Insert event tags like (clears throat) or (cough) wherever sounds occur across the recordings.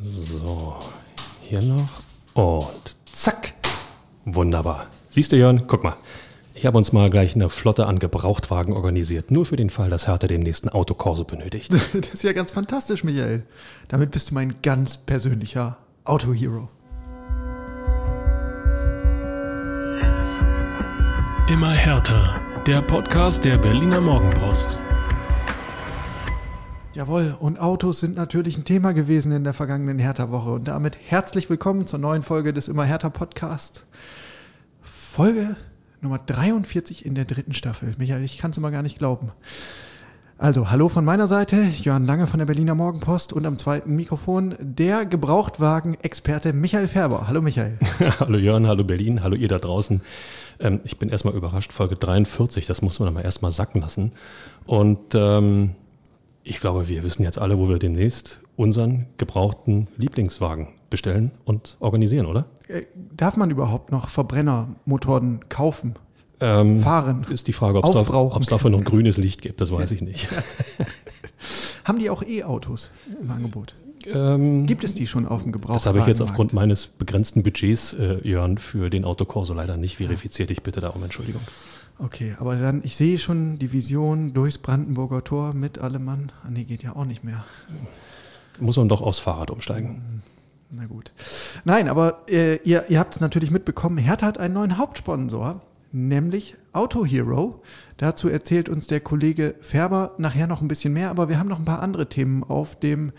So, hier noch. Und zack. Wunderbar. Siehst du, Jörn? Guck mal. Ich habe uns mal gleich eine Flotte an Gebrauchtwagen organisiert, nur für den Fall, dass Hertha den nächsten Autokorso benötigt. (laughs) Das ist ja ganz fantastisch, Michael. Damit bist du mein ganz persönlicher Autohero. Immer härter. Der Podcast der Berliner Morgenpost. Jawohl, und Autos sind natürlich ein Thema gewesen in der vergangenen Hertha-Woche. Und damit herzlich willkommen zur neuen Folge des Immer härter Podcast. Folge Nummer 43 in der dritten Staffel. Michael, ich kann es immer gar nicht glauben. Also, hallo von meiner Seite, Jörn Lange von der Berliner Morgenpost und am zweiten Mikrofon der Gebrauchtwagen-Experte Michael Färber. Hallo Michael. (laughs) hallo Jörn, hallo Berlin, hallo ihr da draußen. Ähm, ich bin erstmal überrascht, Folge 43, das muss man aber erstmal sacken lassen. Und ähm, ich glaube, wir wissen jetzt alle, wo wir demnächst unseren gebrauchten Lieblingswagen bestellen und organisieren, oder? Äh, darf man überhaupt noch Verbrennermotoren kaufen? Ähm, fahren. Ist die Frage, ob es dafür noch grünes Licht gibt, das weiß ich nicht. (laughs) Haben die auch E-Autos im Angebot? Ähm, Gibt es die schon auf dem Gebrauch? Das habe ich jetzt aufgrund meines begrenzten Budgets, äh, Jörn, für den Autokorso leider nicht verifiziert. Ich bitte da um Entschuldigung. Okay, aber dann, ich sehe schon die Vision durchs Brandenburger Tor mit Allemann. Ah, nee, geht ja auch nicht mehr. Muss man doch aufs Fahrrad umsteigen. Na gut. Nein, aber äh, ihr, ihr habt es natürlich mitbekommen, Hertha hat einen neuen Hauptsponsor, nämlich Auto Hero. Dazu erzählt uns der Kollege Färber nachher noch ein bisschen mehr, aber wir haben noch ein paar andere Themen auf dem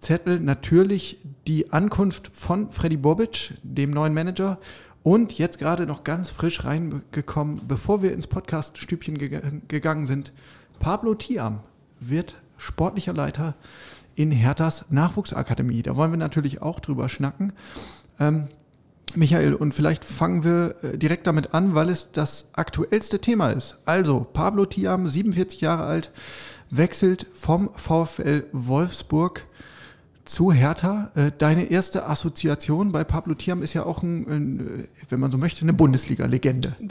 Zettel. Natürlich die Ankunft von Freddy Bobic, dem neuen Manager, und jetzt gerade noch ganz frisch reingekommen, bevor wir ins Podcast-Stübchen ge gegangen sind, Pablo Tiam wird sportlicher Leiter in Herthas Nachwuchsakademie. Da wollen wir natürlich auch drüber schnacken. Ähm, Michael, und vielleicht fangen wir äh, direkt damit an, weil es das aktuellste Thema ist. Also, Pablo Tiam, 47 Jahre alt, wechselt vom VfL Wolfsburg zu Hertha. Äh, deine erste Assoziation bei Pablo Thiam ist ja auch, ein, ein wenn man so möchte, eine Bundesliga-Legende. (laughs)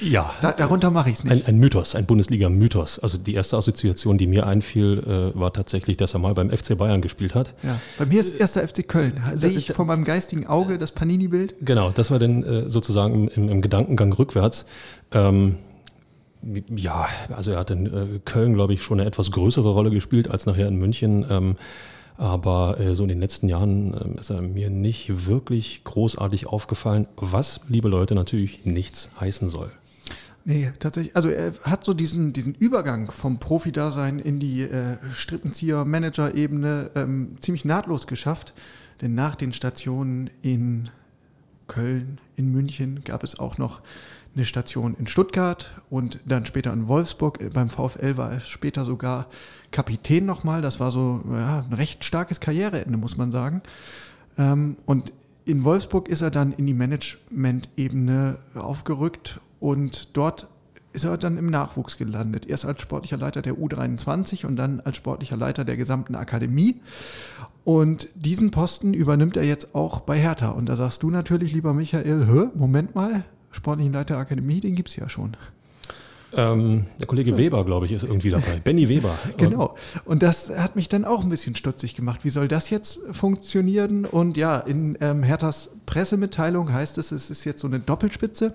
Ja. Da, darunter mache ich es nicht. Ein, ein, Mythos, ein Bundesliga-Mythos. Also die erste Assoziation, die mir einfiel, äh, war tatsächlich, dass er mal beim FC Bayern gespielt hat. Ja. Bei mir ist erster FC Köln. Sehe ich vor meinem geistigen Auge das Panini-Bild? Genau, das war dann äh, sozusagen im, im, Gedankengang rückwärts. Ähm, ja, also er hat in äh, Köln, glaube ich, schon eine etwas größere Rolle gespielt als nachher in München. Ähm, aber äh, so in den letzten Jahren äh, ist er mir nicht wirklich großartig aufgefallen, was, liebe Leute, natürlich nichts heißen soll. Nee, tatsächlich. Also er hat so diesen, diesen Übergang vom Profi-Dasein in die äh, Strippenzieher-Manager-Ebene ähm, ziemlich nahtlos geschafft. Denn nach den Stationen in Köln, in München gab es auch noch eine Station in Stuttgart und dann später in Wolfsburg. Beim VfL war er später sogar Kapitän nochmal. Das war so ja, ein recht starkes Karriereende, muss man sagen. Ähm, und in Wolfsburg ist er dann in die Management-Ebene aufgerückt und dort ist er dann im Nachwuchs gelandet. Erst als sportlicher Leiter der U23 und dann als sportlicher Leiter der gesamten Akademie. Und diesen Posten übernimmt er jetzt auch bei Hertha. Und da sagst du natürlich, lieber Michael, Hä, Moment mal, sportlichen Leiter der Akademie, den gibt es ja schon. Ähm, der Kollege Weber, glaube ich, ist irgendwie dabei. (laughs) Benny Weber. genau. Und das hat mich dann auch ein bisschen stutzig gemacht. Wie soll das jetzt funktionieren? Und ja, in ähm, Herthas Pressemitteilung heißt es, es ist jetzt so eine Doppelspitze.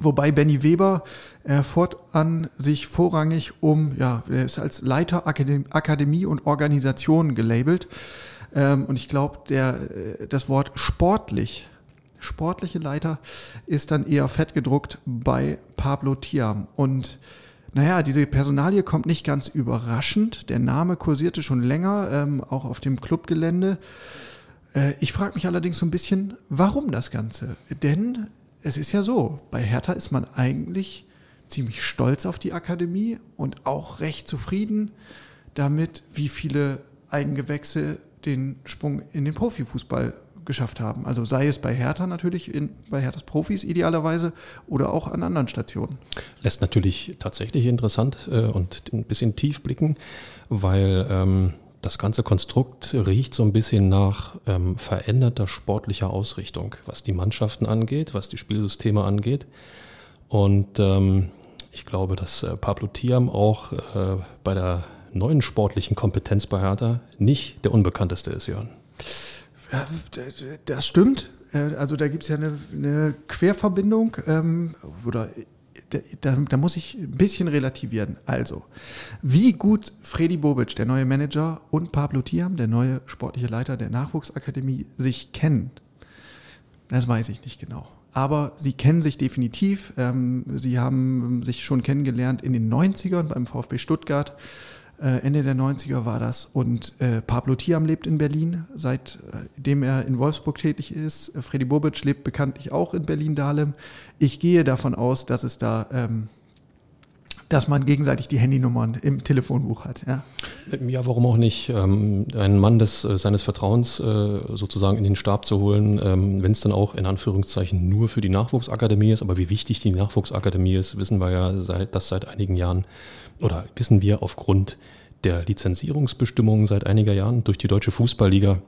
Wobei Benny Weber äh, fortan sich vorrangig um, ja, er ist als Leiter Akademie, Akademie und Organisation gelabelt. Ähm, und ich glaube, der, äh, das Wort sportlich sportliche Leiter ist dann eher fett gedruckt bei Pablo Tiam. Und naja, diese Personalie kommt nicht ganz überraschend. Der Name kursierte schon länger, ähm, auch auf dem Clubgelände. Äh, ich frage mich allerdings so ein bisschen, warum das Ganze? Denn es ist ja so, bei Hertha ist man eigentlich ziemlich stolz auf die Akademie und auch recht zufrieden damit, wie viele Eigengewächse den Sprung in den Profifußball geschafft haben. Also sei es bei Hertha natürlich, in, bei Herthas Profis idealerweise oder auch an anderen Stationen. Lässt natürlich tatsächlich interessant äh, und ein bisschen tief blicken, weil ähm, das ganze Konstrukt riecht so ein bisschen nach ähm, veränderter sportlicher Ausrichtung, was die Mannschaften angeht, was die Spielsysteme angeht. Und ähm, ich glaube, dass äh, Pablo Tiam auch äh, bei der neuen sportlichen Kompetenz bei Hertha nicht der Unbekannteste ist, Jörn. Ja, das stimmt. Äh, also da gibt es ja eine, eine Querverbindung ähm, oder da, da, muss ich ein bisschen relativieren. Also, wie gut Freddy Bobic, der neue Manager, und Pablo Tiam, der neue sportliche Leiter der Nachwuchsakademie, sich kennen, das weiß ich nicht genau. Aber sie kennen sich definitiv. Ähm, sie haben sich schon kennengelernt in den 90ern beim VfB Stuttgart. Äh, Ende der 90er war das. Und äh, Pablo Thiam lebt in Berlin, seitdem er in Wolfsburg tätig ist. Freddy Bobic lebt bekanntlich auch in Berlin-Dahlem. Ich gehe davon aus, dass es da, ähm, dass man gegenseitig die Handynummern im Telefonbuch hat. Ja, ja warum auch nicht? Ähm, einen Mann des, äh, seines Vertrauens äh, sozusagen in den Stab zu holen, ähm, wenn es dann auch in Anführungszeichen nur für die Nachwuchsakademie ist. Aber wie wichtig die Nachwuchsakademie ist, wissen wir ja seit, das seit einigen Jahren oder wissen wir aufgrund der Lizenzierungsbestimmungen seit einiger Jahren durch die Deutsche Fußballliga.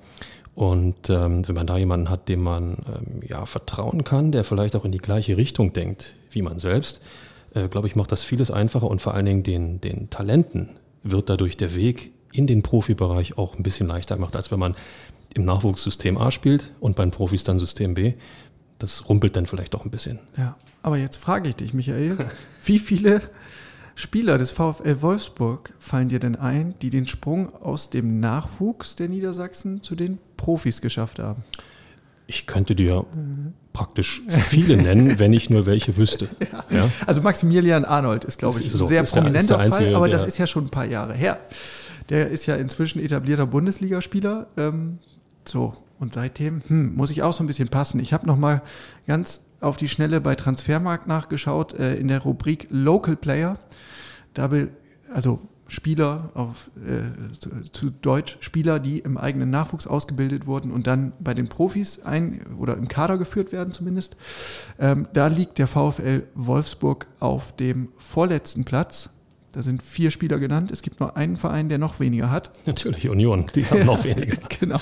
Und ähm, wenn man da jemanden hat, dem man ähm, ja vertrauen kann, der vielleicht auch in die gleiche Richtung denkt wie man selbst, äh, glaube ich, macht das vieles einfacher und vor allen Dingen den, den Talenten wird dadurch der Weg in den Profibereich auch ein bisschen leichter gemacht, als wenn man im Nachwuchssystem A spielt und bei den Profis dann System B. Das rumpelt dann vielleicht auch ein bisschen. Ja, aber jetzt frage ich dich, Michael, (laughs) wie viele Spieler des VfL Wolfsburg fallen dir denn ein, die den Sprung aus dem Nachwuchs der Niedersachsen zu den Profis geschafft haben? Ich könnte dir praktisch viele nennen, wenn ich nur welche wüsste. (laughs) Ja. Ja? Also Maximilian Arnold ist, glaube ich, ein so, sehr prominenter der, Fall, aber das ist ja schon ein paar Jahre her. Der ist ja inzwischen etablierter Bundesligaspieler. Ähm, so, und seitdem hm, muss ich auch so ein bisschen passen. Ich habe noch mal ganz auf die Schnelle bei Transfermarkt nachgeschaut äh, in der Rubrik Local Player. Da will, also Spieler auf äh, zu, zu, Deutsch Spieler, die im eigenen Nachwuchs ausgebildet wurden und dann bei den Profis ein oder im Kader geführt werden zumindest. Ähm, da liegt der VfL Wolfsburg auf dem vorletzten Platz. Da sind vier Spieler genannt. Es gibt nur einen Verein, der noch weniger hat. Natürlich Union, die haben noch weniger. (laughs) genau.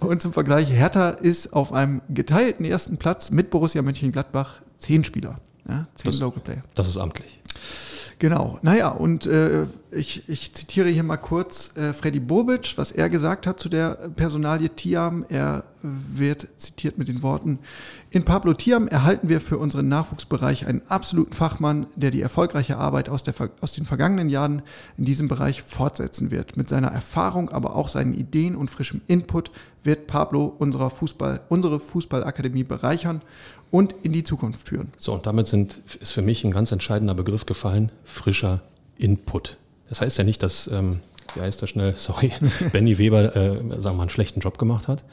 Und zum Vergleich, Hertha ist auf einem geteilten ersten Platz mit Borussia Mönchengladbach zehn Spieler. Ja, zehn das, Local Player. Das ist amtlich. Genau, naja, und äh, ich, ich zitiere hier mal kurz äh, Freddy Bobic, was er gesagt hat zu der Personalie Tiam. Er wird zitiert mit den Worten, in Pablo Tiam erhalten wir für unseren Nachwuchsbereich einen absoluten Fachmann, der die erfolgreiche Arbeit aus, der, aus den vergangenen Jahren in diesem Bereich fortsetzen wird. Mit seiner Erfahrung, aber auch seinen Ideen und frischem Input wird Pablo unserer Fußball, unsere Fußballakademie bereichern und in die Zukunft führen. So, und damit sind, ist für mich ein ganz entscheidender Begriff gefallen, frischer Input. Das heißt ja nicht, dass, ähm, wie heißt der schnell, (laughs) sorry, Benny Weber, äh, sagen wir mal, einen schlechten Job gemacht hat.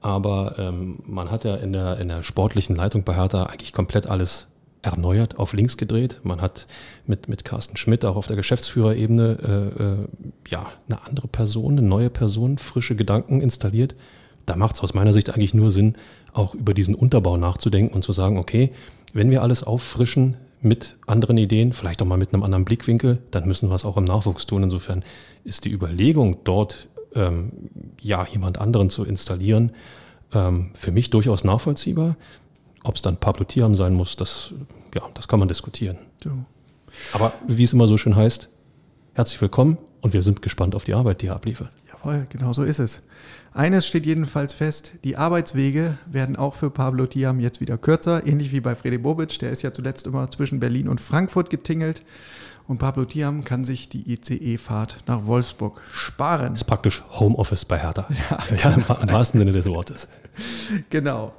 Aber ähm, man hat ja in der, in der sportlichen Leitung bei Hertha eigentlich komplett alles erneuert, auf links gedreht. Man hat mit, mit Carsten Schmidt auch auf der Geschäftsführerebene äh, äh, ja, eine andere Person, eine neue Person, frische Gedanken installiert. Da macht es aus meiner Sicht eigentlich nur Sinn, auch über diesen Unterbau nachzudenken und zu sagen, okay, wenn wir alles auffrischen mit anderen Ideen, vielleicht auch mal mit einem anderen Blickwinkel, dann müssen wir es auch im Nachwuchs tun. Insofern ist die Überlegung, dort ähm, ja jemand anderen zu installieren, ähm, für mich durchaus nachvollziehbar. Ob es dann Pablo Tiam sein muss, das, ja, das kann man diskutieren. So. Aber wie es immer so schön heißt, herzlich willkommen und wir sind gespannt auf die Arbeit, die er abliefert. Jawohl, genau so ist es. Eines steht jedenfalls fest, die Arbeitswege werden auch für Pablo Tiam jetzt wieder kürzer, ähnlich wie bei Freddy Bobic, der ist ja zuletzt immer zwischen Berlin und Frankfurt getingelt. Und Pablo Tiam kann sich die ICE-Fahrt nach Wolfsburg sparen. Das ist praktisch Homeoffice bei Hertha. Ja, ja (laughs) im, im wahrsten Sinne des Wortes. Genau.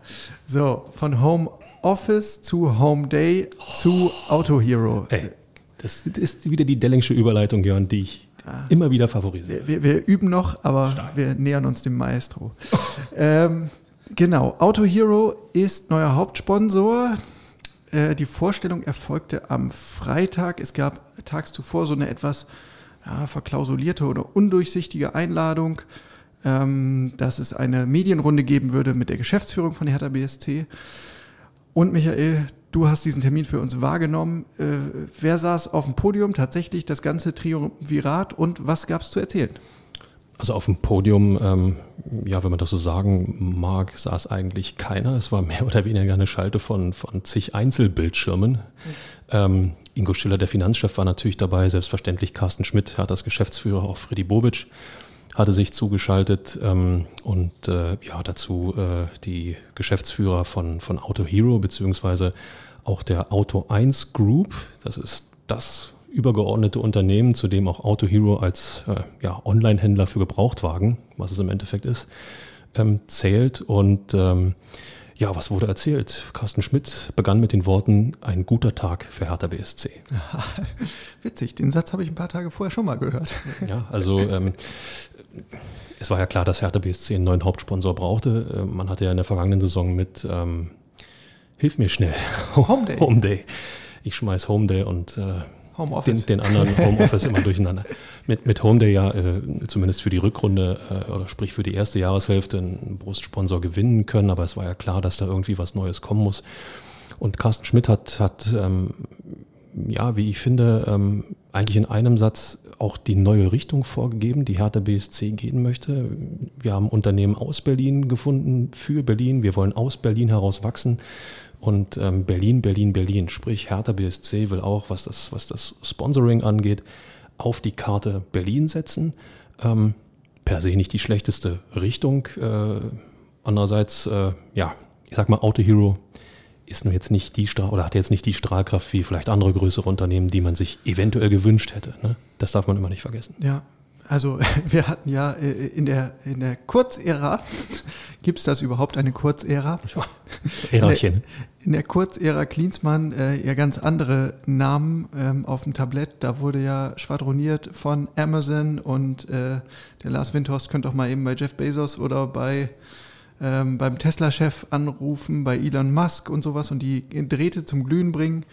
So, von Homeoffice zu Home Day oh. zu Auto Hero. Ey, das ist wieder die Dellingsche Überleitung, Jörn, die ich ja. immer wieder favorisiere. Wir, wir, üben noch, aber Stark. wir nähern uns dem Maestro. (laughs) ähm, genau, Auto Hero ist neuer Hauptsponsor. Äh, die Vorstellung erfolgte am Freitag. Es gab tags zuvor so eine etwas ja, verklausulierte oder undurchsichtige Einladung, ähm, dass es eine Medienrunde geben würde mit der Geschäftsführung von Hertha BSC. Und Michael, du hast diesen Termin für uns wahrgenommen. Äh, wer saß auf dem Podium? Tatsächlich das ganze Triumvirat und was gab es zu erzählen? Also auf dem Podium, ähm, ja, wenn man das so sagen mag, saß eigentlich keiner. Es war mehr oder weniger eine Schalte von, von zig Einzelbildschirmen. Mhm. Ähm, Ingo Schiller, der Finanzchef, war natürlich dabei, selbstverständlich Carsten Schmidt, hat das Geschäftsführer, auch Freddy Bobic. Hatte sich zugeschaltet ähm, und äh, ja, dazu äh, die Geschäftsführer von, von Auto Hero, beziehungsweise auch der Auto 1 Group. Das ist das übergeordnete Unternehmen, zu dem auch Auto Hero als äh, ja, Online-Händler für Gebrauchtwagen, was es im Endeffekt ist, ähm, zählt. Und ähm, ja, was wurde erzählt? Carsten Schmidt begann mit den Worten, ein guter Tag für Hertha BSC. (laughs) Witzig, den Satz habe ich ein paar Tage vorher schon mal gehört. Ja, also ähm, es war ja klar, dass Hertha BSC einen neuen Hauptsponsor brauchte. Äh, man hatte ja in der vergangenen Saison mit, ähm, hilf mir schnell, Home Day. (laughs) Home Day. Ich schmeiß Home Day und äh, Homeoffice. Den, den anderen Homeoffice immer durcheinander. Mit, mit Home Day ja äh, zumindest für die Rückrunde äh, oder sprich für die erste Jahreshälfte einen Brustsponsor gewinnen können, aber es war ja klar, dass da irgendwie was Neues kommen muss. Und Carsten Schmidt hat, hat ähm, ja, wie ich finde, ähm, eigentlich in einem Satz auch die neue Richtung vorgegeben, die Hertha BSC gehen möchte. Wir haben Unternehmen aus Berlin gefunden, für Berlin. Wir wollen aus Berlin heraus wachsen. Und ähm, Berlin, Berlin, Berlin, sprich Hertha BSC will auch, was das, was das Sponsoring angeht, auf die Karte Berlin setzen. Ähm, per se nicht die schlechteste Richtung. Äh, andererseits, äh, ja, ich sag mal, Auto Hero ist nur jetzt nicht die Strahl oder hat jetzt nicht die Strahlkraft wie vielleicht andere größere Unternehmen, die man sich eventuell gewünscht hätte. Ne? Das darf man immer nicht vergessen. Ja, also (laughs) wir hatten ja äh, in der, in der Kurzära, (laughs) gibt es das überhaupt, eine Kurzära? Ärachen. In der, in der Kurzära Klinsmann äh, ja ganz andere Namen ähm, auf dem Tablett. Da wurde ja schwadroniert von Amazon und äh, der Lars Windhorst könnte auch mal eben bei Jeff Bezos oder bei ähm, beim Tesla-Chef anrufen, bei Elon Musk und sowas und die Drähte zum Glühen bringen.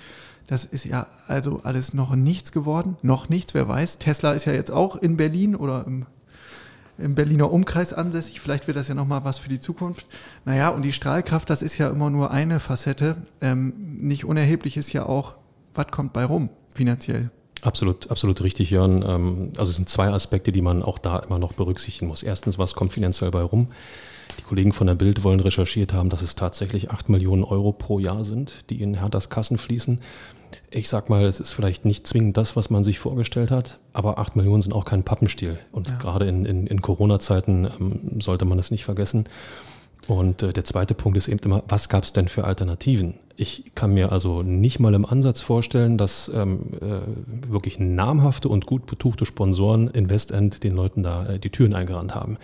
Das ist ja also alles noch nichts geworden. Noch nichts, wer weiß. Tesla ist ja jetzt auch in Berlin oder im, im Berliner Umkreis ansässig. Vielleicht wird das ja nochmal was für die Zukunft. Naja, und die Strahlkraft, das ist ja immer nur eine Facette. Ähm, nicht unerheblich ist ja auch, was kommt bei rum finanziell. Absolut, absolut richtig, Jörn. Ähm, also es sind zwei Aspekte, die man auch da immer noch berücksichtigen muss. Erstens, was kommt finanziell bei rum? Die Kollegen von der Bild wollen recherchiert haben, dass es tatsächlich 8 Millionen Euro pro Jahr sind, die in Herthas Kassen fließen. Ich sag mal, es ist vielleicht nicht zwingend das, was man sich vorgestellt hat, aber 8 Millionen sind auch kein Pappenstiel. Und ja. gerade in, in, in Corona-Zeiten ähm, sollte man das nicht vergessen. Und äh, der zweite Punkt ist eben immer, was gab es denn für Alternativen? Ich kann mir also nicht mal im Ansatz vorstellen, dass ähm, äh, wirklich namhafte und gut betuchte Sponsoren in Westend den Leuten da äh, die Türen eingerannt haben.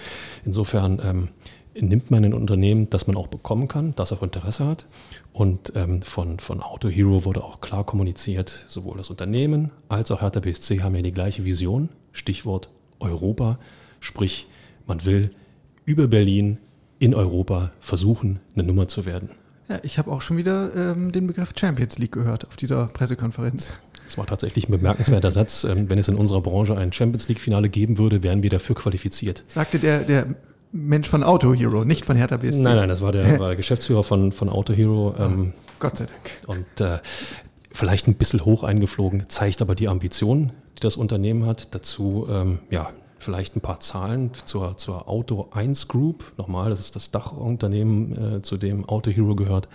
Insofern ähm, nimmt man ein Unternehmen, das man auch bekommen kann, das auch Interesse hat. Und ähm, von, von Auto Hero wurde auch klar kommuniziert, sowohl das Unternehmen als auch Hertha BSC haben ja die gleiche Vision, Stichwort Europa, sprich man will über Berlin in Europa versuchen, eine Nummer zu werden. Ja, ich habe auch schon wieder ähm, den Begriff Champions League gehört auf dieser Pressekonferenz. Das war tatsächlich ein bemerkenswerter Satz. Ähm, wenn es in unserer Branche ein Champions League-Finale geben würde, wären wir dafür qualifiziert. Sagte der, der Mensch von Auto Hero, nicht von Hertha BSC. Nein, nein, das war der, (laughs) war der Geschäftsführer von, von Auto Hero. Ähm, Gott sei Dank. Und äh, vielleicht ein bisschen hoch eingeflogen, zeigt aber die Ambition, die das Unternehmen hat. Dazu, ähm, ja, vielleicht ein paar Zahlen zur, zur Auto 1 Group. Nochmal, das ist das Dachunternehmen, äh, zu dem Auto Hero gehört.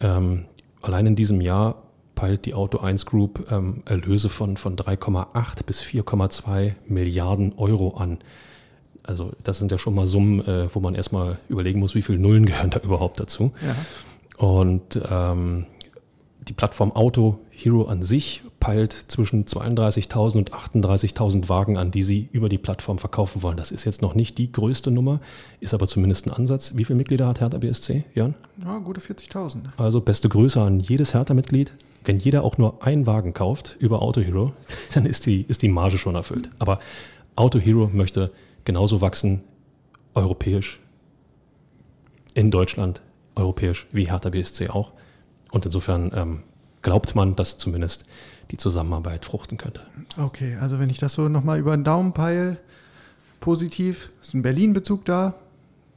Ähm, allein in diesem Jahr peilt die Auto 1 Group ähm, Erlöse von, von 3,8 bis 4,2 Milliarden Euro an. Also das sind ja schon mal Summen, äh, wo man erstmal überlegen muss, wie viele Nullen (laughs) gehören da überhaupt dazu. Ja. Und ähm, die Plattform Auto Hero an sich peilt zwischen 32.000 und 38.000 Wagen an, die sie über die Plattform verkaufen wollen. Das ist jetzt noch nicht die größte Nummer, ist aber zumindest ein Ansatz. Wie viele Mitglieder hat Hertha BSC, Jan? Ja, gute 40.000. Also beste Grüße an jedes Hertha-Mitglied. Wenn jeder auch nur einen Wagen kauft über Auto Hero, (laughs) dann ist die, ist die Marge schon erfüllt. Aber Auto Hero möchte genauso wachsen, europäisch, in Deutschland, europäisch, wie Hertha BSC auch. Und insofern ähm, glaubt man, dass zumindest die Zusammenarbeit fruchten könnte. Okay, also wenn ich das so nochmal über den Daumen peile, positiv, ist ein Berlin-Bezug da,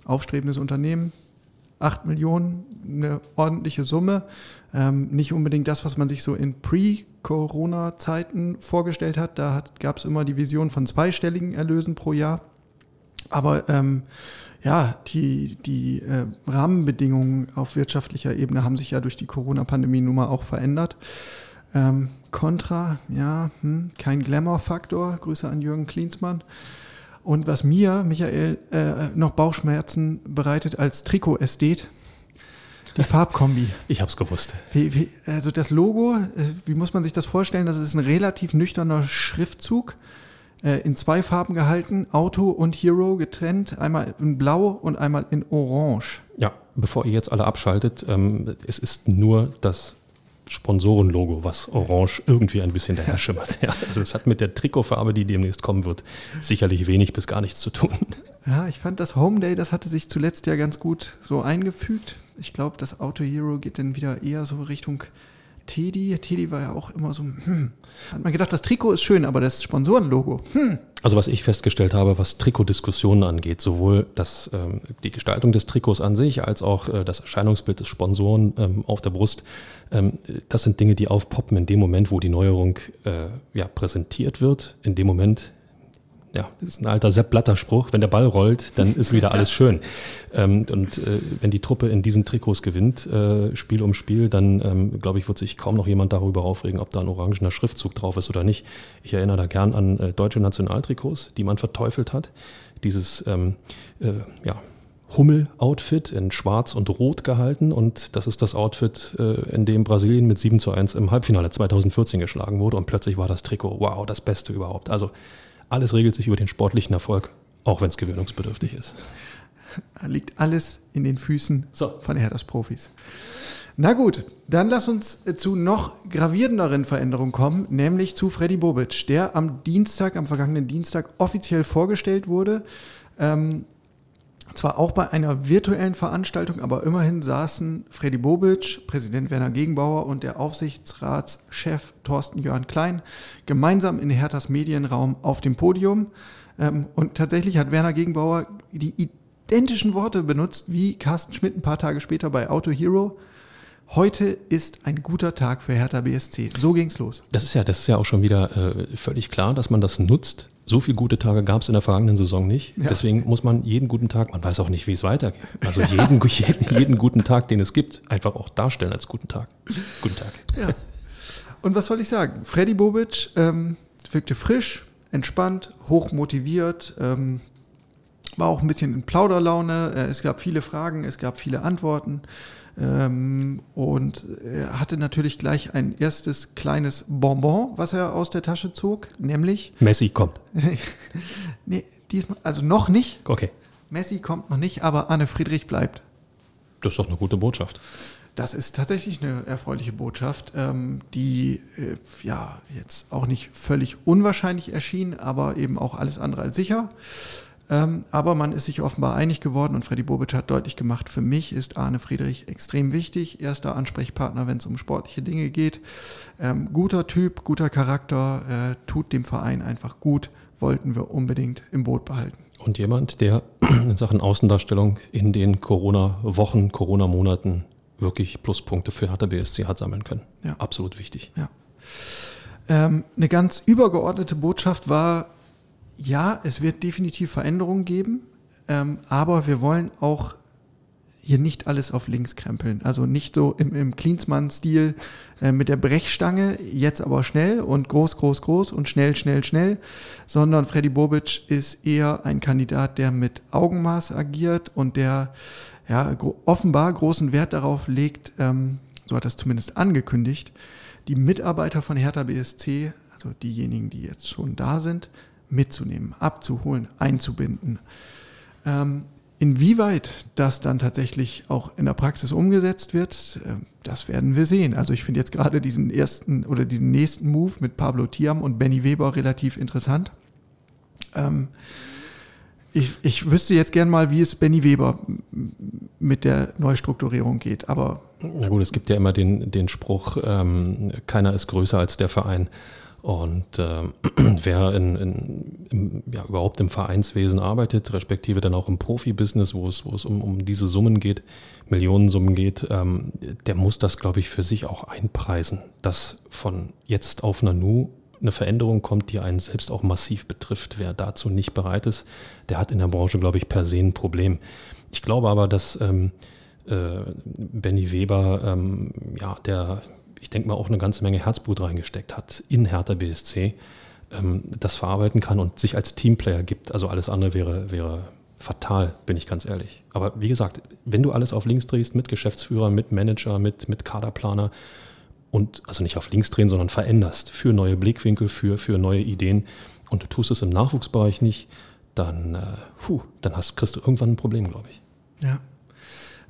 aufstrebendes Unternehmen, 8 Millionen, eine ordentliche Summe. Ähm, nicht unbedingt das, was man sich so in Pre-Corona-Zeiten vorgestellt hat. Da gab es immer die Vision von zweistelligen Erlösen pro Jahr. Aber ähm, ja, die, die äh, Rahmenbedingungen auf wirtschaftlicher Ebene haben sich ja durch die Corona-Pandemie nun mal auch verändert. Ähm, Contra, ja, hm, kein Glamour-Faktor. Grüße an Jürgen Klinsmann. Und was mir, Michael, äh, noch Bauchschmerzen bereitet als Trikot-Ästhet, die (laughs) Farbkombi. Ich habe es gewusst. Wie, wie, also das Logo, äh, wie muss man sich das vorstellen? Das ist ein relativ nüchterner Schriftzug, äh, in zwei Farben gehalten, Auto und Hero getrennt, einmal in Blau und einmal in Orange. Ja, bevor ihr jetzt alle abschaltet, ähm, es ist nur das Sponsorenlogo, was orange irgendwie ein bisschen daher schimmert. (laughs) Ja, also es hat mit der Trikotfarbe, die demnächst kommen wird, sicherlich wenig bis gar nichts zu tun. Ja, ich fand das Home Day, das hatte sich zuletzt ja ganz gut so eingefügt. Ich glaube, das Auto Hero geht dann wieder eher so Richtung Teddy. Teddy war ja auch immer so, hm. Hat man gedacht, das Trikot ist schön, aber das Sponsorenlogo, hm. Also was ich festgestellt habe, was Trikotdiskussionen angeht, sowohl das, ähm, die Gestaltung des Trikots an sich als auch äh, das Erscheinungsbild des Sponsoren ähm, auf der Brust, ähm, das sind Dinge, die aufpoppen in dem Moment, wo die Neuerung äh, ja, präsentiert wird. In dem Moment, ja, das ist ein alter Sepp Blatter Spruch, wenn der Ball rollt, dann ist wieder alles (laughs) schön. Ähm, und äh, wenn die Truppe in diesen Trikots gewinnt, äh, Spiel um Spiel, dann ähm, glaube ich, wird sich kaum noch jemand darüber aufregen, ob da ein orangener Schriftzug drauf ist oder nicht. Ich erinnere da gern an äh, deutsche Nationaltrikots, die man verteufelt hat. Dieses ähm, äh, ja, Hummel-Outfit in Schwarz und Rot gehalten und das ist das Outfit, äh, in dem Brasilien mit 7 zu 1 im Halbfinale 2014 geschlagen wurde und plötzlich war das Trikot, wow, das Beste überhaupt. Also alles regelt sich über den sportlichen Erfolg, auch wenn es gewöhnungsbedürftig ist. Da (laughs) liegt alles in den Füßen So. von Herthas Profis. Na gut, dann lass uns äh, zu noch gravierenderen Veränderungen kommen, nämlich zu Freddy Bobic, der am Dienstag, am vergangenen Dienstag offiziell vorgestellt wurde. Ähm, zwar auch bei einer virtuellen Veranstaltung, aber immerhin saßen Freddy Bobic, Präsident Werner Gegenbauer und der Aufsichtsratschef Thorsten Jörn Klein gemeinsam in Herthas Medienraum auf dem Podium. Ähm, und tatsächlich hat Werner Gegenbauer die identischen Worte benutzt wie Carsten Schmidt ein paar Tage später bei Auto Hero. Heute ist ein guter Tag für Hertha BSC. So ging's los. Das ist ja, das ist ja auch schon wieder äh, völlig klar, dass man das nutzt. So viele gute Tage gab es in der vergangenen Saison nicht. Ja. Deswegen muss man jeden guten Tag, man weiß auch nicht, wie es weitergeht. Also jeden, (laughs) jeden, jeden guten Tag, den es gibt, einfach auch darstellen als guten Tag. Guten Tag. Ja. Und was soll ich sagen? Freddy Bobic ähm, wirkte frisch, entspannt, hochmotiviert, ähm, war auch ein bisschen in Plauderlaune. Äh, es gab viele Fragen, es gab viele Antworten. Ähm, und er hatte natürlich gleich ein erstes kleines Bonbon, was er aus der Tasche zog, nämlich, Messi kommt. (laughs) nee, diesmal, also noch nicht. Okay. Messi kommt noch nicht, aber Anne Friedrich bleibt. Das ist doch eine gute Botschaft. Das ist tatsächlich eine erfreuliche Botschaft, ähm, die äh, ja jetzt auch nicht völlig unwahrscheinlich erschien, aber eben auch alles andere als sicher. Ähm, aber man ist sich offenbar einig geworden und Freddy Bobic hat deutlich gemacht, für mich ist Arne Friedrich extrem wichtig. Erster Ansprechpartner, wenn es um sportliche Dinge geht. Ähm, guter Typ, guter Charakter, äh, tut dem Verein einfach gut, wollten wir unbedingt im Boot behalten. Und jemand, der (clears throat) in Sachen Außendarstellung in den Corona-Wochen, Corona-Monaten wirklich Pluspunkte für Hertha BSC hat sammeln können. Ja. Absolut wichtig. Ja. Ähm, eine ganz übergeordnete Botschaft war, ja, es wird definitiv Veränderungen geben, ähm, aber wir wollen auch hier nicht alles auf links krempeln. Also nicht so im, im Klinsmann-Stil äh, mit der Brechstange, jetzt aber schnell und groß, groß, groß und schnell, schnell, schnell, sondern Freddy Bobic ist eher ein Kandidat, der mit Augenmaß agiert und der ja, gro offenbar großen Wert darauf legt, ähm, so hat er es zumindest angekündigt, die Mitarbeiter von Hertha BSC, also diejenigen, die jetzt schon da sind, mitzunehmen, abzuholen, einzubinden. Ähm, inwieweit das dann tatsächlich auch in der Praxis umgesetzt wird, äh, das werden wir sehen. Also ich finde jetzt gerade diesen ersten oder diesen nächsten Move mit Pablo Tiam und Benny Weber relativ interessant. Ähm, ich, ich wüsste jetzt gern mal, wie es Benny Weber mit der Neustrukturierung geht, aber Na gut, es gibt ja immer den, den Spruch, ähm, keiner ist größer als der Verein. Und ähm, (clears throat) wer in, in, im, ja, überhaupt im Vereinswesen arbeitet, respektive dann auch im Profibusiness, wo es, wo es um, um diese Summen geht, Millionensummen geht, ähm, der muss das, glaube ich, für sich auch einpreisen, dass von jetzt auf Nanu eine Veränderung kommt, die einen selbst auch massiv betrifft. Wer dazu nicht bereit ist, der hat in der Branche, glaube ich, per se ein Problem. Ich glaube aber, dass ähm, äh, Benny Weber, ähm, ja, der, ich denke mal, auch eine ganze Menge Herzblut reingesteckt hat in Hertha BSC, ähm, das verarbeiten kann und sich als Teamplayer gibt. Also alles andere wäre, wäre fatal, bin ich ganz ehrlich. Aber wie gesagt, wenn du alles auf links drehst, mit Geschäftsführer, mit Manager, mit, mit Kaderplaner und also nicht auf links drehen, sondern veränderst für neue Blickwinkel, für, für neue Ideen und du tust es im Nachwuchsbereich nicht, dann, äh, puh, dann hast, kriegst du irgendwann ein Problem, glaube ich. Ja.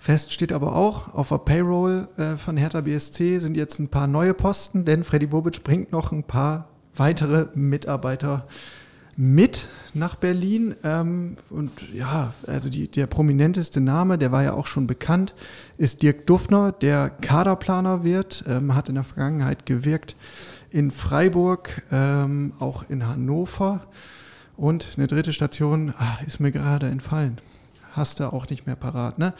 Fest steht aber auch, auf der Payroll äh, von Hertha BSC sind jetzt ein paar neue Posten, denn Freddy Bobic bringt noch ein paar weitere Mitarbeiter mit nach Berlin. Ähm, und ja, also die, der prominenteste Name, der war ja auch schon bekannt, ist Dirk Duffner, der Kaderplaner wird, ähm, hat in der Vergangenheit gewirkt in Freiburg, ähm, auch in Hannover. Und eine dritte Station ach, ist mir gerade entfallen hast du auch nicht mehr parat. Ne?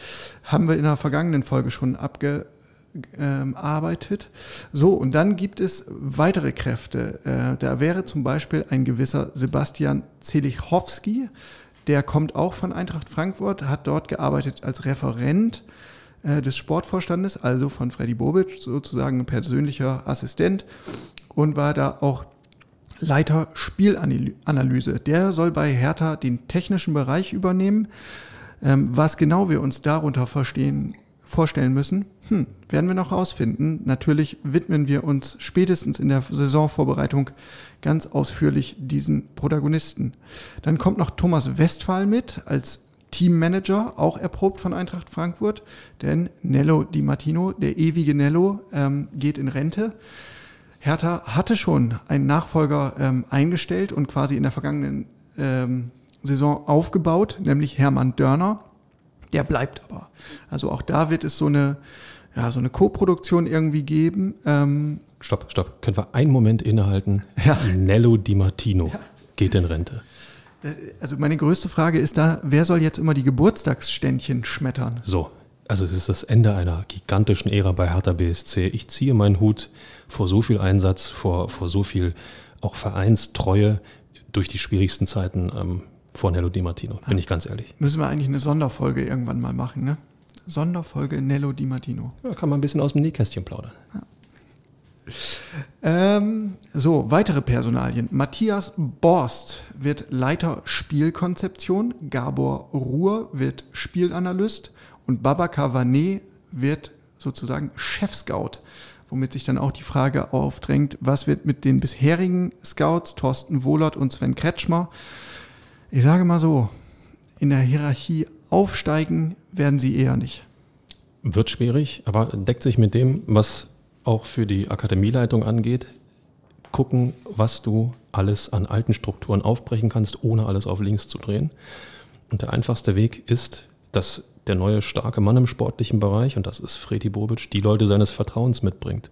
Haben wir in der vergangenen Folge schon abgearbeitet. so, und dann gibt es weitere Kräfte. Äh, da wäre zum Beispiel ein gewisser Sebastian Zelichowski. Der kommt auch von Eintracht Frankfurt, hat dort gearbeitet als Referent äh, des Sportvorstandes, also von Freddy Bobic, sozusagen ein persönlicher Assistent und war da auch Leiter Spielanalyse. Der soll bei Hertha den technischen Bereich übernehmen. Ähm, was genau wir uns darunter verstehen, vorstellen müssen, hm, werden wir noch rausfinden. Natürlich widmen wir uns spätestens in der Saisonvorbereitung ganz ausführlich diesen Protagonisten. Dann kommt noch Thomas Westphal mit als Teammanager, auch erprobt von Eintracht Frankfurt, denn Nello Di Martino, der ewige Nello, ähm, geht in Rente. Hertha hatte schon einen Nachfolger ähm, eingestellt und quasi in der vergangenen ähm, Saison aufgebaut, nämlich Hermann Dörner. Der bleibt aber. Also auch da wird es so eine, ja, so eine Co-Produktion irgendwie geben. Ähm, stopp, stopp. Können wir einen Moment innehalten? Ja. Nello Di Martino ja. geht in Rente. Also meine größte Frage ist da, wer soll jetzt immer die Geburtstagsständchen schmettern? So, also es ist das Ende einer gigantischen Ära bei Hertha BSC. Ich ziehe meinen Hut vor so viel Einsatz, vor, vor so viel auch Vereinstreue durch die schwierigsten Zeiten. Ähm, vor Nello Di Martino, bin ich ganz ehrlich. Müssen wir eigentlich eine Sonderfolge irgendwann mal machen, ne? Sonderfolge Nello Di Martino. Ja, kann man ein bisschen aus dem Nähkästchen plaudern. Ja. Ähm, so, weitere Personalien. Matthias Borst wird Leiter Spielkonzeption, Gabor Ruhr wird Spielanalyst und Baba Vanet wird sozusagen Chefscout. Womit sich dann auch die Frage aufdrängt, was wird mit den bisherigen Scouts, Thorsten Wohlert und Sven Kretschmer, ich sage mal so, in der Hierarchie aufsteigen werden sie eher nicht. Wird schwierig, aber deckt sich mit dem, was auch für die Akademieleitung angeht. Gucken, was du alles an alten Strukturen aufbrechen kannst, ohne alles auf links zu drehen. Und der einfachste Weg ist, dass der neue starke Mann im sportlichen Bereich, und das ist Fredi Bobic, die Leute seines Vertrauens mitbringt.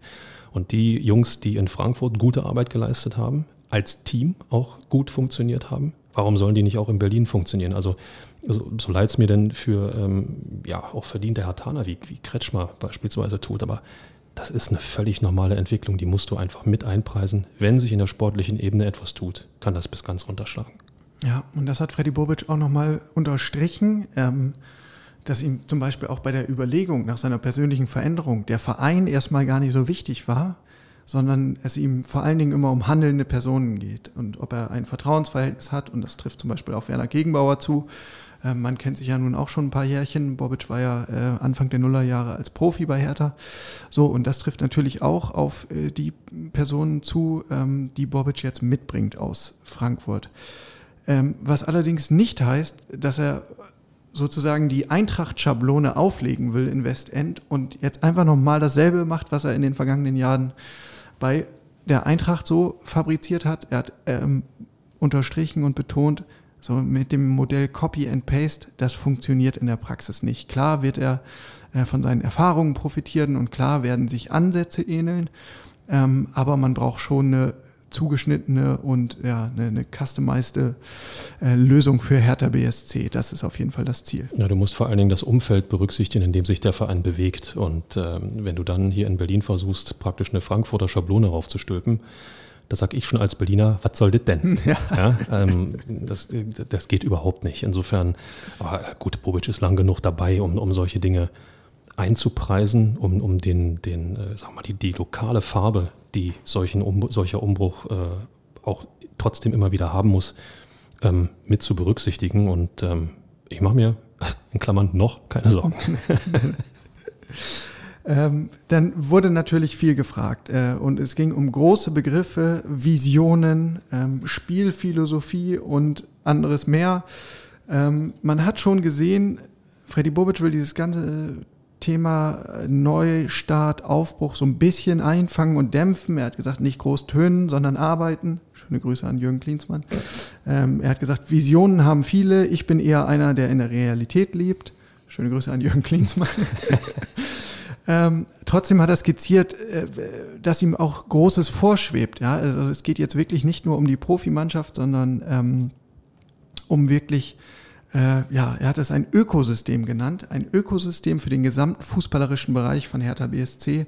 Und die Jungs, die in Frankfurt gute Arbeit geleistet haben, als Team auch gut funktioniert haben, warum sollen die nicht auch in Berlin funktionieren? Also so, so leid es mir denn für ähm, ja auch verdiente Hartaner wie, wie Kretschmer beispielsweise tut, aber das ist eine völlig normale Entwicklung, die musst du einfach mit einpreisen. Wenn sich in der sportlichen Ebene etwas tut, kann das bis ganz runterschlagen. Ja, und das hat Freddy Bobic auch nochmal unterstrichen, ähm, dass ihm zum Beispiel auch bei der Überlegung nach seiner persönlichen Veränderung der Verein erstmal gar nicht so wichtig war, sondern es ihm vor allen Dingen immer um handelnde Personen geht und ob er ein Vertrauensverhältnis hat und das trifft zum Beispiel auf Werner Gegenbauer zu. Äh, man kennt sich ja nun auch schon ein paar Jährchen. Bobic war ja äh, Anfang der Nullerjahre als Profi bei Hertha. So, und das trifft natürlich auch auf äh, die Personen zu, ähm, die Bobic jetzt mitbringt aus Frankfurt. Ähm, was allerdings nicht heißt, dass er sozusagen die Eintracht-Schablone auflegen will in Westend und jetzt einfach nochmal dasselbe macht, was er in den vergangenen Jahren bei der Eintracht so fabriziert hat. Er hat ähm, unterstrichen und betont, so mit dem Modell Copy and Paste, das funktioniert in der Praxis nicht. Klar wird er äh, von seinen Erfahrungen profitieren und klar werden sich Ansätze ähneln, ähm, aber man braucht schon eine zugeschnittene und ja, eine, eine customized äh, Lösung für Hertha BSC. Das ist auf jeden Fall das Ziel. Ja, du musst vor allen Dingen das Umfeld berücksichtigen, in dem sich der Verein bewegt. Und ähm, wenn du dann hier in Berlin versuchst, praktisch eine Frankfurter Schablone raufzustülpen, da sage ich schon als Berliner, was soll das denn? (laughs) Ja. ja ähm, das, das geht überhaupt nicht. Insofern, aber gut, Bobic ist lang genug dabei, um, um solche Dinge einzupreisen, um, um den, den äh, sag mal, die, die lokale Farbe die solchen um, solcher Umbruch äh, auch trotzdem immer wieder haben muss, ähm, mit zu berücksichtigen. Und ähm, ich mache mir (laughs) in Klammern noch keine Sorgen. (laughs) Ähm, dann wurde natürlich viel gefragt äh, und es ging um große Begriffe, Visionen, ähm, Spielphilosophie und anderes mehr. Ähm, man hat schon gesehen, Freddy Bobic will dieses ganze Thema Neustart, Aufbruch so ein bisschen einfangen und dämpfen. Er hat gesagt, nicht groß tönen, sondern arbeiten. Schöne Grüße an Jürgen Klinsmann. Ähm, er hat gesagt, Visionen haben viele. Ich bin eher einer, der in der Realität lebt. Schöne Grüße an Jürgen Klinsmann. (laughs) Ähm, trotzdem hat er skizziert, äh, dass ihm auch Großes vorschwebt. Ja? Also es geht jetzt wirklich nicht nur um die Profimannschaft, sondern ähm, um wirklich, äh, ja, er hat es ein Ökosystem genannt, ein Ökosystem für den gesamten fußballerischen Bereich von Hertha BSC.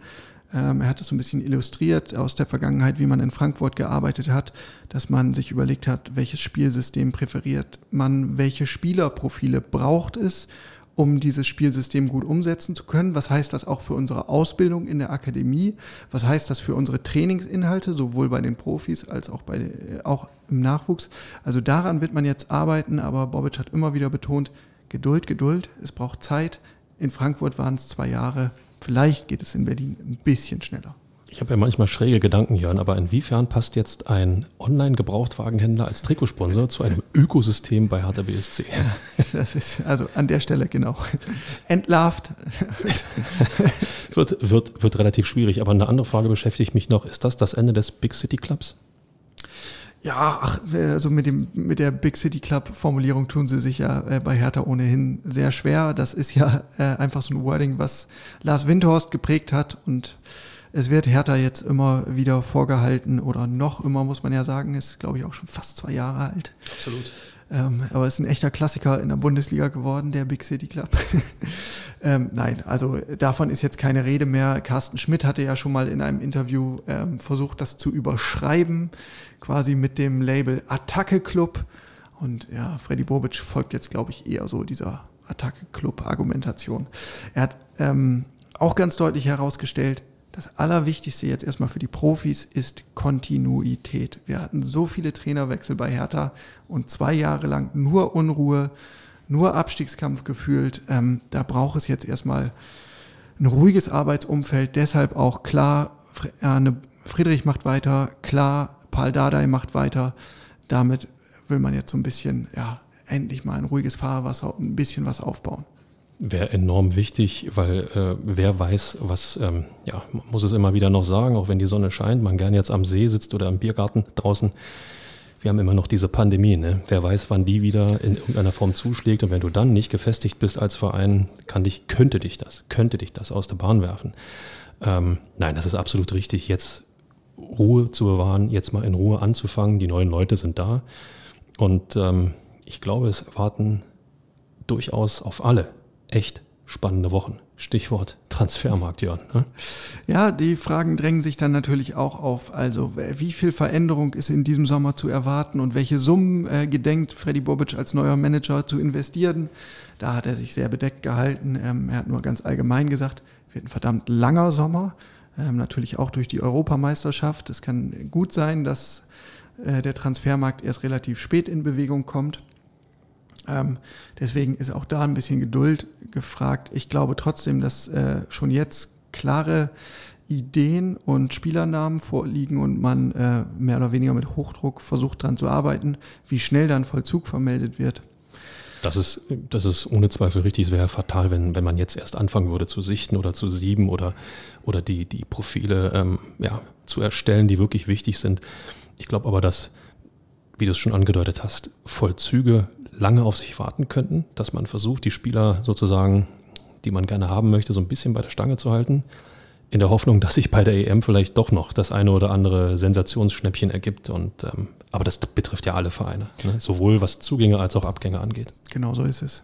Ähm, er hat es so ein bisschen illustriert aus der Vergangenheit, wie man in Frankfurt gearbeitet hat, dass man sich überlegt hat, welches Spielsystem präferiert man, welche Spielerprofile braucht es um dieses Spielsystem gut umsetzen zu können. Was heißt das auch für unsere Ausbildung in der Akademie? Was heißt das für unsere Trainingsinhalte, sowohl bei den Profis als auch, bei, auch im Nachwuchs? Also daran wird man jetzt arbeiten, aber Bobic hat immer wieder betont, Geduld, Geduld, es braucht Zeit. In Frankfurt waren es zwei Jahre. Vielleicht geht es in Berlin ein bisschen schneller. Ich habe ja manchmal schräge Gedanken, Jörn, aber inwiefern passt jetzt ein Online-Gebrauchtwagenhändler als Trikotsponsor zu einem Ökosystem bei Hertha BSC? Das ist also an der Stelle genau. Entlarvt. wird, wird, wird relativ schwierig, aber eine andere Frage beschäftigt mich noch. Ist das das Ende des Big City Clubs? Ja, ach, also mit, dem, mit der Big City Club Formulierung tun sie sich ja äh, bei Hertha ohnehin sehr schwer. Das ist ja äh, einfach so ein Wording, was Lars Windhorst geprägt hat und es wird Hertha jetzt immer wieder vorgehalten oder noch immer, muss man ja sagen, ist, glaube ich, auch schon fast zwei Jahre alt. Absolut. Ähm, aber ist ein echter Klassiker in der Bundesliga geworden, der Big City Club. (laughs) ähm, nein, also davon ist jetzt keine Rede mehr. Carsten Schmidt hatte ja schon mal in einem Interview ähm, versucht, das zu überschreiben, quasi mit dem Label Attacke Club. Und ja, Freddy Bobic folgt jetzt, glaube ich, eher so dieser Attacke Club Argumentation. Er hat ähm, auch ganz deutlich herausgestellt, das Allerwichtigste jetzt erstmal für die Profis ist Kontinuität. Wir hatten so viele Trainerwechsel bei Hertha und zwei Jahre lang nur Unruhe, nur Abstiegskampf gefühlt. Ähm, da braucht es jetzt erstmal ein ruhiges Arbeitsumfeld. Deshalb auch klar, Friedrich macht weiter, klar, Paul Dardai macht weiter. Damit will man jetzt so ein bisschen, ja, endlich mal ein ruhiges Fahrwasser, ein bisschen was aufbauen. Wäre enorm wichtig, weil äh, wer weiß, was, ähm, ja, man muss es immer wieder noch sagen, auch wenn die Sonne scheint, man gern jetzt am See sitzt oder im Biergarten draußen. Wir haben immer noch diese Pandemie, ne? Wer weiß, wann die wieder in irgendeiner Form zuschlägt und wenn du dann nicht gefestigt bist als Verein, kann dich, könnte dich das, könnte dich das aus der Bahn werfen. Ähm, nein, das ist absolut richtig, jetzt Ruhe zu bewahren, jetzt mal in Ruhe anzufangen. Die neuen Leute sind da und ähm, ich glaube, es warten durchaus auf alle echt spannende Wochen. Stichwort Transfermarkt, Jörn. Ne? Ja, die Fragen drängen sich dann natürlich auch auf. Also, wie viel Veränderung ist in diesem Sommer zu erwarten und welche Summen äh, gedenkt Freddy Bobic als neuer Manager zu investieren? Da hat er sich sehr bedeckt gehalten. Ähm, er hat nur ganz allgemein gesagt, wird ein verdammt langer Sommer. Ähm, natürlich auch durch die Europameisterschaft. Es kann gut sein, dass äh, der Transfermarkt erst relativ spät in Bewegung kommt. Ähm, deswegen ist auch da ein bisschen Geduld gefragt. Ich glaube trotzdem, dass äh, schon jetzt klare Ideen und Spielernamen vorliegen und man äh, mehr oder weniger mit Hochdruck versucht daran zu arbeiten, wie schnell dann Vollzug vermeldet wird. Das ist, das ist ohne Zweifel richtig. Es wäre fatal, wenn, wenn man jetzt erst anfangen würde zu sichten oder zu sieben oder, oder die, die Profile ähm, ja, zu erstellen, die wirklich wichtig sind. Ich glaube aber, dass, wie du es schon angedeutet hast, Vollzüge lange auf sich warten könnten, dass man versucht, die Spieler sozusagen, die man gerne haben möchte, so ein bisschen bei der Stange zu halten, in der Hoffnung, dass sich bei der EM vielleicht doch noch das eine oder andere Sensationsschnäppchen ergibt. Und, ähm, aber das betrifft ja alle Vereine, ne? sowohl was Zugänge als auch Abgänge angeht. Genau so ist es.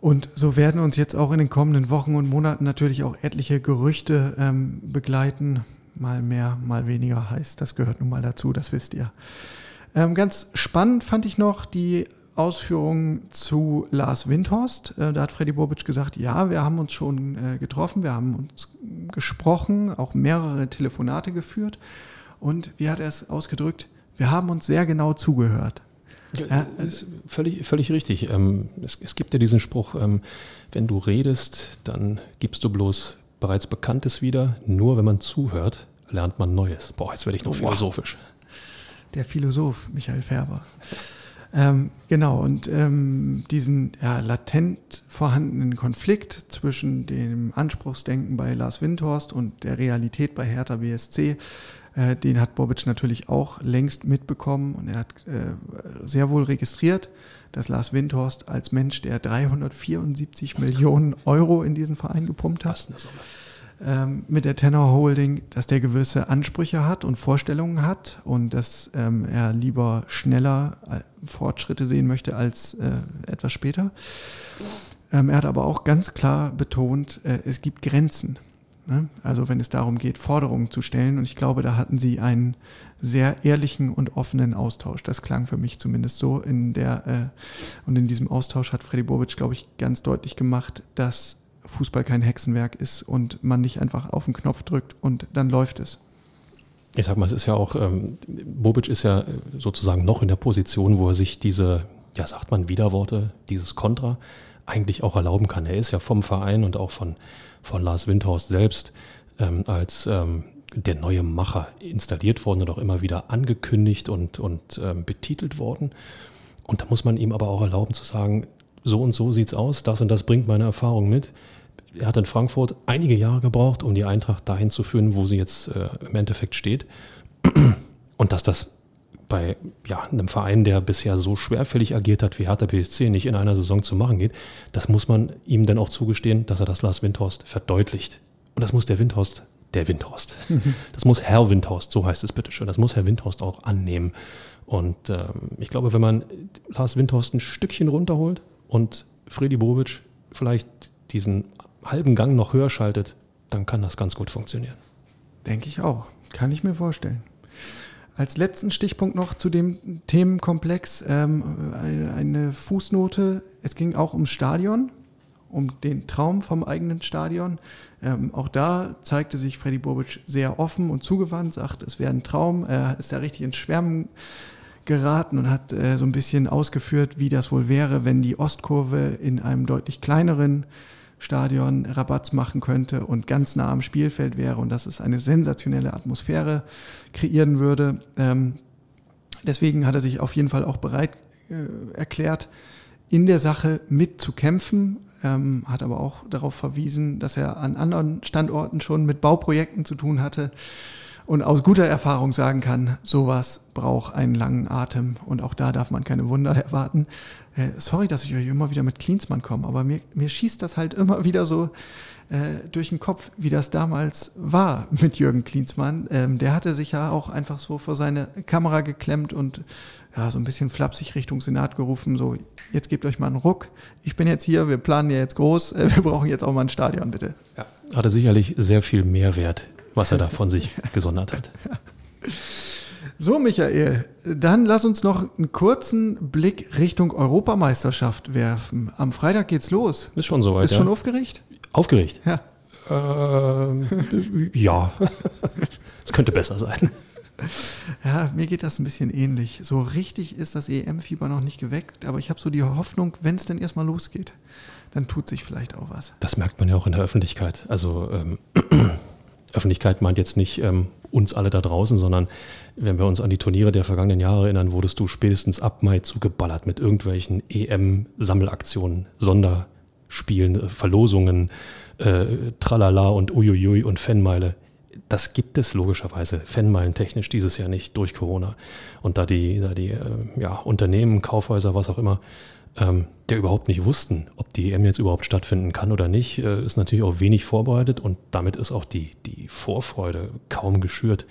Und so werden uns jetzt auch in den kommenden Wochen und Monaten natürlich auch etliche Gerüchte ähm, begleiten. Mal mehr, mal weniger heißt, das gehört nun mal dazu, das wisst ihr. Ähm, ganz spannend fand ich noch die Ausführungen zu Lars Windhorst. Äh, da hat Freddy Bobic gesagt, ja, wir haben uns schon äh, getroffen, wir haben uns gesprochen, auch mehrere Telefonate geführt. Und wie hat er es ausgedrückt? Wir haben uns sehr genau zugehört. Ja, ist völlig, völlig richtig. Ähm, es, es, gibt ja diesen Spruch, ähm, wenn du redest, dann gibst du bloß bereits Bekanntes wieder. Nur wenn man zuhört, lernt man Neues. Boah, jetzt werde ich noch philosophisch. Der Philosoph Michael Färber. Ähm, genau, und ähm, diesen ja, latent vorhandenen Konflikt zwischen dem Anspruchsdenken bei Lars Windhorst und der Realität bei Hertha BSC, äh, den hat Bobic natürlich auch längst mitbekommen und er hat äh, sehr wohl registriert, dass Lars Windhorst als Mensch, der 374 Millionen Euro in diesen Verein gepumpt hat, ähm, mit der Tenor Holding, dass der gewisse Ansprüche hat und Vorstellungen hat und dass ähm, er lieber schneller äh, Fortschritte sehen möchte als äh, etwas später. Ähm, er hat aber auch ganz klar betont, äh, es gibt Grenzen. Ne? Also wenn es darum geht, Forderungen zu stellen. Und ich glaube, da hatten sie einen sehr ehrlichen und offenen Austausch. Das klang für mich zumindest so in der äh, und in diesem Austausch hat Freddy Bobic, glaube ich, ganz deutlich gemacht, dass Fußball kein Hexenwerk ist und man nicht einfach auf den Knopf drückt und dann läuft es. Ich sag mal, es ist ja auch, ähm, Bobic ist ja sozusagen noch in der Position, wo er sich diese, ja, sagt man Widerworte, dieses Kontra eigentlich auch erlauben kann. Er ist ja vom Verein und auch von, von Lars Windhorst selbst ähm, als ähm, der neue Macher installiert worden und auch immer wieder angekündigt und, und ähm, betitelt worden. Und da muss man ihm aber auch erlauben zu sagen, so und so sieht's aus, das und das bringt meine Erfahrung mit er hat in Frankfurt einige Jahre gebraucht, um die Eintracht dahin zu führen, wo sie jetzt äh, im Endeffekt steht. (clears throat) Und dass das bei ja, einem Verein, der bisher so schwerfällig agiert hat wie Hertha BSC, nicht in einer Saison zu machen geht, das muss man ihm dann auch zugestehen, dass er das Lars Windhorst verdeutlicht. Und das muss der Windhorst, der Windhorst, (laughs) das muss Herr Windhorst, so heißt es bitte schön, das muss Herr Windhorst auch annehmen. Und ähm, ich glaube, wenn man Lars Windhorst ein Stückchen runterholt und Freddy Bobic vielleicht diesen halben Gang noch höher schaltet, dann kann das ganz gut funktionieren. Denke ich auch. Kann ich mir vorstellen. Als letzten Stichpunkt noch zu dem Themenkomplex ähm, eine Fußnote. Es ging auch ums Stadion, um den Traum vom eigenen Stadion. Ähm, auch da zeigte sich Freddy Bobic sehr offen und zugewandt, sagt, es wäre ein Traum. Er ist ja richtig ins Schwärmen geraten und hat äh, so ein bisschen ausgeführt, wie das wohl wäre, wenn die Ostkurve in einem deutlich kleineren Stadion Rabatz machen könnte und ganz nah am Spielfeld wäre und dass es eine sensationelle Atmosphäre kreieren würde. Ähm, deswegen hat er sich auf jeden Fall auch bereit äh, erklärt, in der Sache mitzukämpfen, ähm, hat aber auch darauf verwiesen, dass er an anderen Standorten schon mit Bauprojekten zu tun hatte und aus guter Erfahrung sagen kann, sowas braucht einen langen Atem und auch da darf man keine Wunder (laughs) erwarten. Äh, sorry, dass ich euch immer wieder mit Klinsmann komme, aber mir, mir schießt das halt immer wieder so äh, durch den Kopf, wie das damals war mit Jürgen Klinsmann. Ähm, der hatte sich ja auch einfach so vor seine Kamera geklemmt und ja, so ein bisschen flapsig Richtung Senat gerufen, so, jetzt gebt euch mal einen Ruck. Ich bin jetzt hier, wir planen ja jetzt groß, äh, wir brauchen jetzt auch mal ein Stadion, bitte. Ja, hatte sicherlich sehr viel Mehrwert, was er da von sich gesondert hat. So, Michael, dann lass uns noch einen kurzen Blick Richtung Europameisterschaft werfen. Am Freitag geht's los. Ist schon soweit. Ist ja. schon aufgeregt? Aufgeregt? Ja. Ähm, ja. Es könnte besser sein. Ja, mir geht das ein bisschen ähnlich. So richtig ist das EM-Fieber noch nicht geweckt, aber ich habe so die Hoffnung, wenn es denn erstmal losgeht, dann tut sich vielleicht auch was. Das merkt man ja auch in der Öffentlichkeit. Also ähm, Öffentlichkeit meint jetzt nicht ähm, uns alle da draußen, sondern wenn wir uns an die Turniere der vergangenen Jahre erinnern, wurdest du spätestens ab Mai zugeballert mit irgendwelchen EM-Sammelaktionen, Sonderspielen, äh, Verlosungen, äh, Tralala und Uiuiui und Fanmeile. Das gibt es logischerweise Fanmeilen technisch dieses Jahr nicht durch Corona. Und da die, da die äh, ja, Unternehmen, Kaufhäuser, was auch immer, ähm, der überhaupt nicht wussten, ob die EM jetzt überhaupt stattfinden kann oder nicht, äh, ist natürlich auch wenig vorbereitet und damit ist auch die, die Vorfreude kaum geschürt.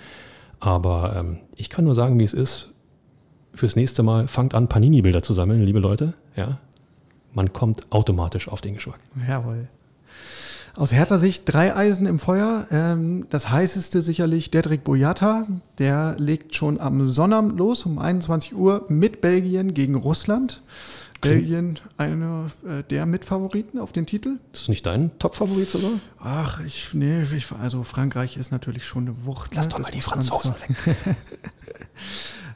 Aber ähm, ich kann nur sagen, wie es ist. Fürs nächste Mal fangt an, Panini-Bilder zu sammeln, liebe Leute. Ja, man kommt automatisch auf den Geschmack. Jawohl. Aus härter Sicht drei Eisen im Feuer. Ähm, das heißeste sicherlich Dedrick Boyata. Der legt schon am Sonnabend los um 21 Uhr mit Belgien gegen Russland. Belgien einer äh, der Mitfavoriten auf den Titel. Ist das nicht dein Top-Favorit sogar? Ach, ich, nee, ich, also Frankreich ist natürlich schon eine Wucht. Lass ne? doch mal die Franzosen weg. (laughs)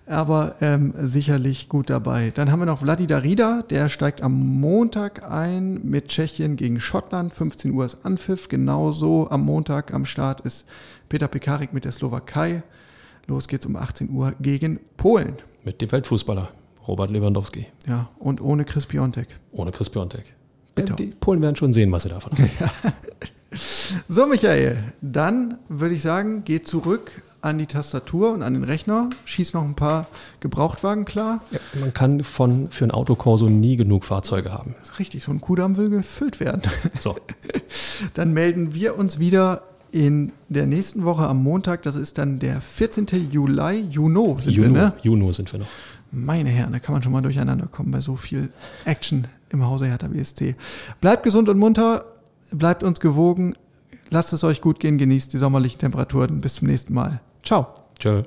aber ähm, sicherlich gut dabei. Dann haben wir noch Vladi Darida, der steigt am Montag ein mit Tschechien gegen Schottland. 15 Uhr ist Anpfiff. Genauso am Montag am Start ist Peter Pekarik mit der Slowakei. Los geht's um 18 Uhr gegen Polen. Mit dem Weltfußballer Robert Lewandowski. Ja, und ohne Chris Piontek. Ohne Chris Piontek. Bitte. Die Polen werden schon sehen, was sie davon haben. (laughs) So, Michael, dann würde ich sagen, geh zurück an die Tastatur und an den Rechner, schieß noch ein paar Gebrauchtwagen klar. Ja, man kann von, für ein Autokorso nie genug Fahrzeuge haben. Das ist richtig, so ein Kudamm will gefüllt werden. So, (laughs) Dann melden wir uns wieder in der nächsten Woche am Montag. Das ist dann der 14. Juli, Juno sind Juno, wir, ne? Juno sind wir noch. Meine Herren, da kann man schon mal durcheinander kommen bei so viel Action im Hause Hertha BSC. Bleibt gesund und munter, bleibt uns gewogen, lasst es euch gut gehen, genießt die sommerlichen Temperaturen. Bis zum nächsten Mal. Ciao. Tschö.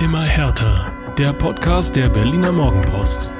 Immer härter. Der Podcast der Berliner Morgenpost.